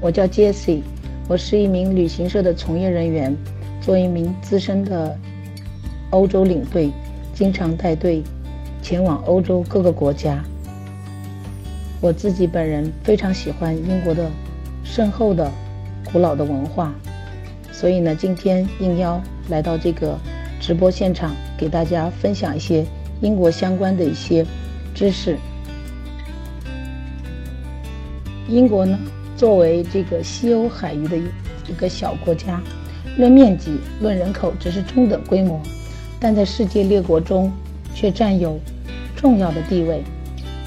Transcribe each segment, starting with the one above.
我叫 Jesse，我是一名旅行社的从业人员，做一名资深的欧洲领队，经常带队前往欧洲各个国家。我自己本人非常喜欢英国的深厚的、古老的文化，所以呢，今天应邀来到这个直播现场，给大家分享一些英国相关的一些知识。英国呢？作为这个西欧海域的一个小国家，论面积、论人口只是中等规模，但在世界列国中却占有重要的地位。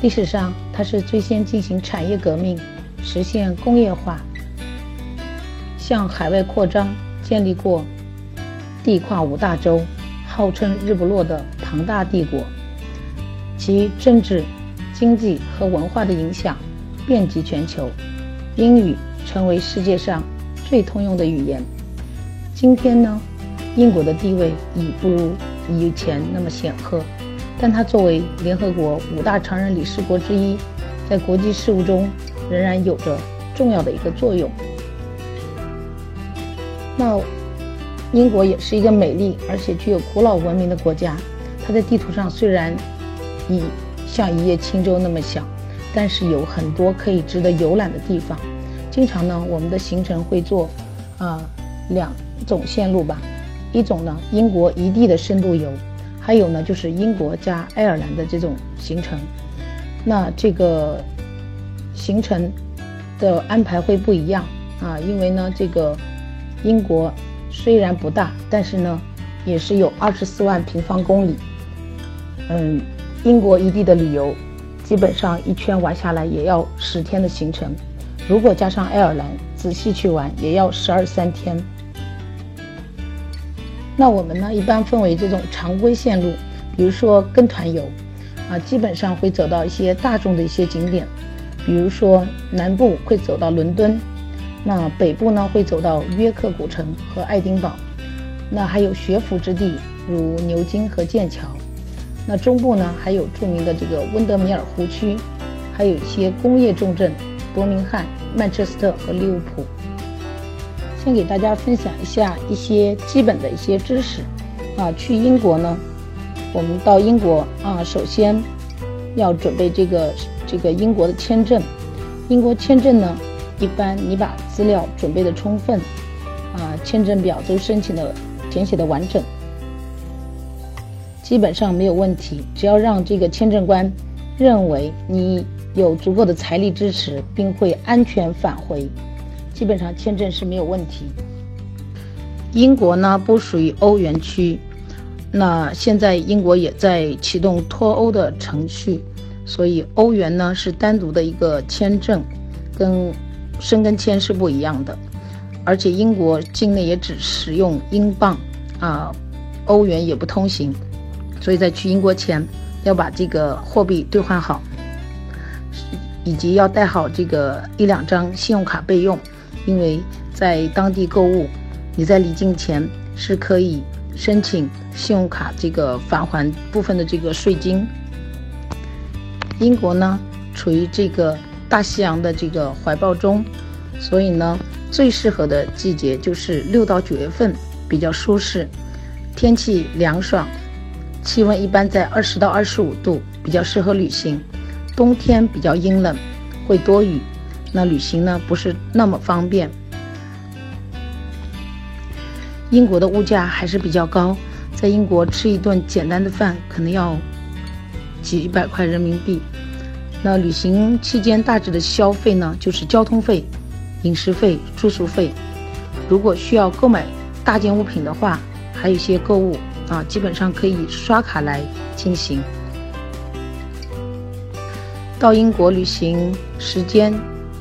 历史上，它是最先进行产业革命、实现工业化、向海外扩张、建立过地跨五大洲、号称日不落的庞大帝国。其政治、经济和文化的影响遍及全球。英语成为世界上最通用的语言。今天呢，英国的地位已不如以前那么显赫，但它作为联合国五大常任理事国之一，在国际事务中仍然有着重要的一个作用。那英国也是一个美丽而且具有古老文明的国家。它在地图上虽然已像一叶轻舟那么小。但是有很多可以值得游览的地方。经常呢，我们的行程会做啊两种线路吧。一种呢，英国一地的深度游；还有呢，就是英国加爱尔兰的这种行程。那这个行程的安排会不一样啊，因为呢，这个英国虽然不大，但是呢，也是有二十四万平方公里。嗯，英国一地的旅游。基本上一圈玩下来也要十天的行程，如果加上爱尔兰仔细去玩，也要十二三天。那我们呢，一般分为这种常规线路，比如说跟团游，啊，基本上会走到一些大众的一些景点，比如说南部会走到伦敦，那北部呢会走到约克古城和爱丁堡，那还有学府之地如牛津和剑桥。那中部呢，还有著名的这个温德米尔湖区，还有一些工业重镇，伯明翰、曼彻斯特和利物浦。先给大家分享一下一些基本的一些知识。啊，去英国呢，我们到英国啊，首先要准备这个这个英国的签证。英国签证呢，一般你把资料准备的充分，啊，签证表都申请的填写的完整。基本上没有问题，只要让这个签证官认为你有足够的财力支持，并会安全返回，基本上签证是没有问题。英国呢不属于欧元区，那现在英国也在启动脱欧的程序，所以欧元呢是单独的一个签证，跟申根签是不一样的，而且英国境内也只使用英镑，啊，欧元也不通行。所以在去英国前，要把这个货币兑换好，以及要带好这个一两张信用卡备用，因为在当地购物，你在离境前是可以申请信用卡这个返还部分的这个税金。英国呢处于这个大西洋的这个怀抱中，所以呢最适合的季节就是六到九月份，比较舒适，天气凉爽。气温一般在二十到二十五度，比较适合旅行。冬天比较阴冷，会多雨，那旅行呢不是那么方便。英国的物价还是比较高，在英国吃一顿简单的饭可能要几百块人民币。那旅行期间大致的消费呢，就是交通费、饮食费、住宿费。如果需要购买大件物品的话，还有一些购物。啊，基本上可以刷卡来进行。到英国旅行时间，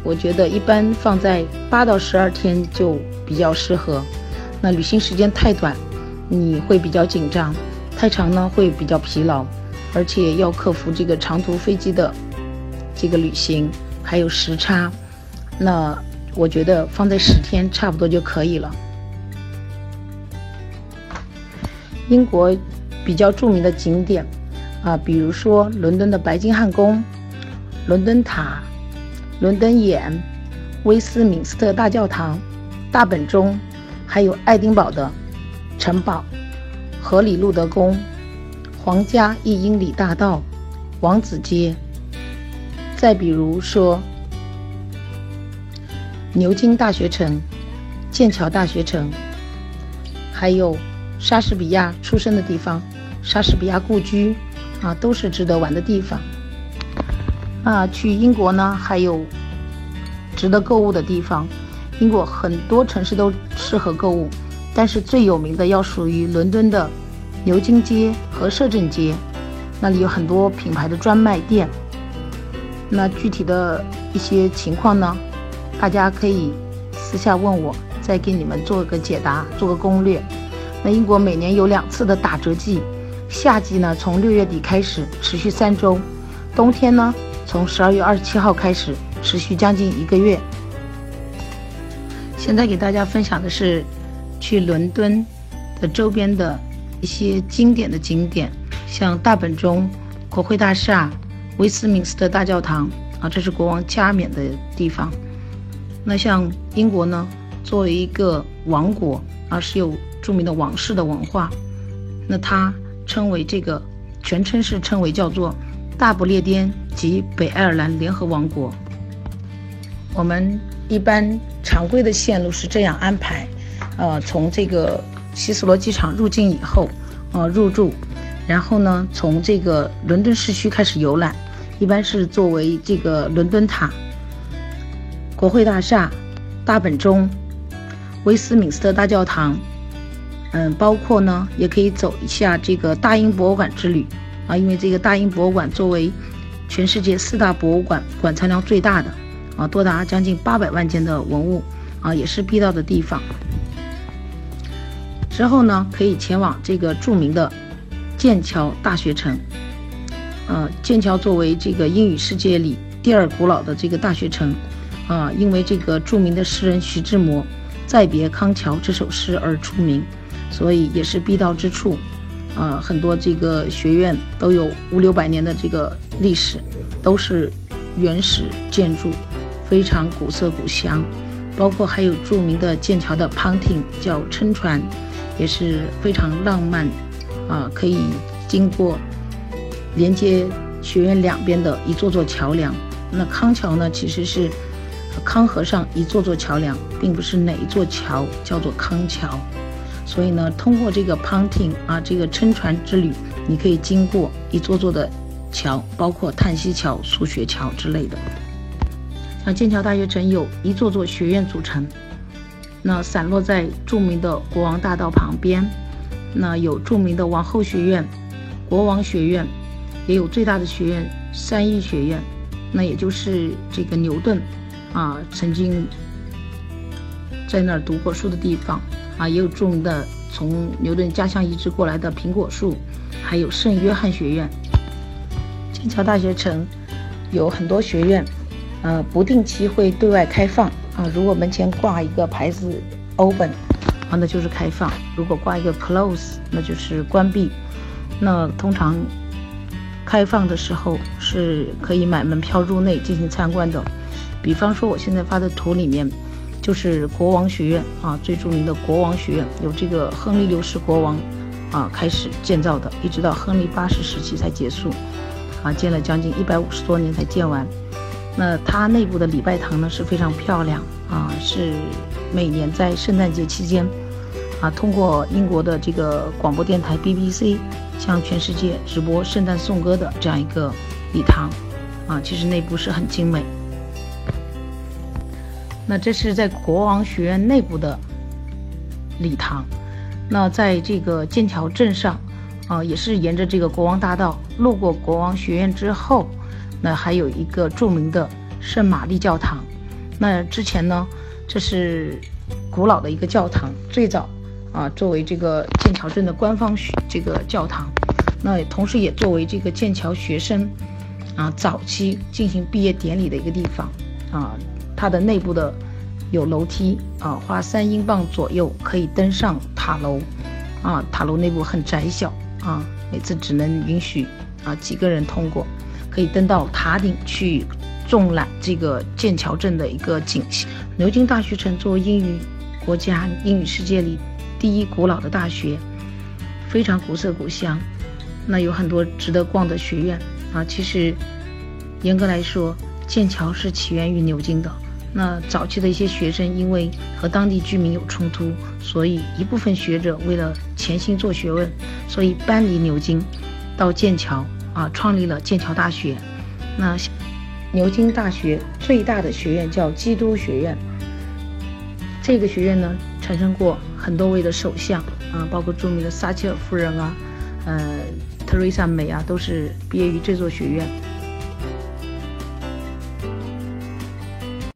我觉得一般放在八到十二天就比较适合。那旅行时间太短，你会比较紧张；太长呢，会比较疲劳，而且要克服这个长途飞机的这个旅行，还有时差。那我觉得放在十天差不多就可以了。英国比较著名的景点啊，比如说伦敦的白金汉宫、伦敦塔、伦敦眼、威斯敏斯特大教堂、大本钟，还有爱丁堡的城堡、荷里路德宫、皇家一英里大道、王子街。再比如说，牛津大学城、剑桥大学城，还有莎士比亚出生的地方——莎士比亚故居，啊，都是值得玩的地方。啊，去英国呢，还有值得购物的地方。英国很多城市都适合购物，但是最有名的要属于伦敦的牛津街和摄政街，那里有很多品牌的专卖店。那具体的一些情况呢，大家可以私下问我，再给你们做个解答，做个攻略。那英国每年有两次的打折季，夏季呢从六月底开始，持续三周；冬天呢。从十二月二十七号开始，持续将近一个月。现在给大家分享的是去伦敦的周边的一些经典的景点，像大本钟、国会大厦、威斯敏斯特大教堂啊，这是国王加冕的地方。那像英国呢，作为一个王国啊，是有著名的王室的文化，那它称为这个全称是称为叫做。大不列颠及北爱尔兰联合王国。我们一般常规的线路是这样安排：呃，从这个希斯罗机场入境以后，呃，入住，然后呢，从这个伦敦市区开始游览，一般是作为这个伦敦塔、国会大厦、大本钟、威斯敏斯特大教堂，嗯，包括呢，也可以走一下这个大英博物馆之旅。啊，因为这个大英博物馆作为全世界四大博物馆馆藏量最大的，啊，多达将近八百万件的文物，啊，也是必到的地方。之后呢，可以前往这个著名的剑桥大学城。呃，剑桥作为这个英语世界里第二古老的这个大学城，啊，因为这个著名的诗人徐志摩《再别康桥》这首诗而出名，所以也是必到之处。啊，很多这个学院都有五六百年的这个历史，都是原始建筑，非常古色古香。包括还有著名的剑桥的 Ponting 叫撑船，也是非常浪漫。啊，可以经过连接学院两边的一座座桥梁。那康桥呢，其实是康河上一座座桥梁，并不是哪一座桥叫做康桥。所以呢，通过这个 Ponting 啊，这个撑船之旅，你可以经过一座座的桥，包括叹息桥、苏雪桥之类的。像剑桥大学城有一座座学院组成，那散落在著名的国王大道旁边。那有著名的王后学院、国王学院，也有最大的学院三一学院，那也就是这个牛顿啊曾经在那儿读过书的地方。啊，也有著名的从牛顿家乡移植过来的苹果树，还有圣约翰学院。剑桥大学城有很多学院，呃，不定期会对外开放啊。如果门前挂一个牌子 “open”，啊，那就是开放；如果挂一个 “close”，那就是关闭。那通常开放的时候是可以买门票入内进行参观的。比方说，我现在发的图里面。就是国王学院啊，最著名的国王学院，由这个亨利六世国王啊开始建造的，一直到亨利八世时期才结束，啊，建了将近一百五十多年才建完。那它内部的礼拜堂呢是非常漂亮啊，是每年在圣诞节期间啊，通过英国的这个广播电台 BBC 向全世界直播圣诞颂歌的这样一个礼堂啊，其实内部是很精美。那这是在国王学院内部的礼堂，那在这个剑桥镇上，啊，也是沿着这个国王大道路过国王学院之后，那还有一个著名的圣玛丽教堂。那之前呢，这是古老的一个教堂，最早啊作为这个剑桥镇的官方学这个教堂，那同时也作为这个剑桥学生啊早期进行毕业典礼的一个地方啊。它的内部的有楼梯啊，花三英镑左右可以登上塔楼，啊，塔楼内部很窄小啊，每次只能允许啊几个人通过，可以登到塔顶去纵览这个剑桥镇的一个景象。牛津大学城作为英语国家、英语世界里第一古老的大学，非常古色古香。那有很多值得逛的学院啊。其实，严格来说，剑桥是起源于牛津的。那早期的一些学生因为和当地居民有冲突，所以一部分学者为了潜心做学问，所以搬离牛津，到剑桥啊，创立了剑桥大学。那牛津大学最大的学院叫基督学院。这个学院呢，产生过很多位的首相啊，包括著名的撒切尔夫人啊，呃，特蕾莎梅啊，都是毕业于这座学院。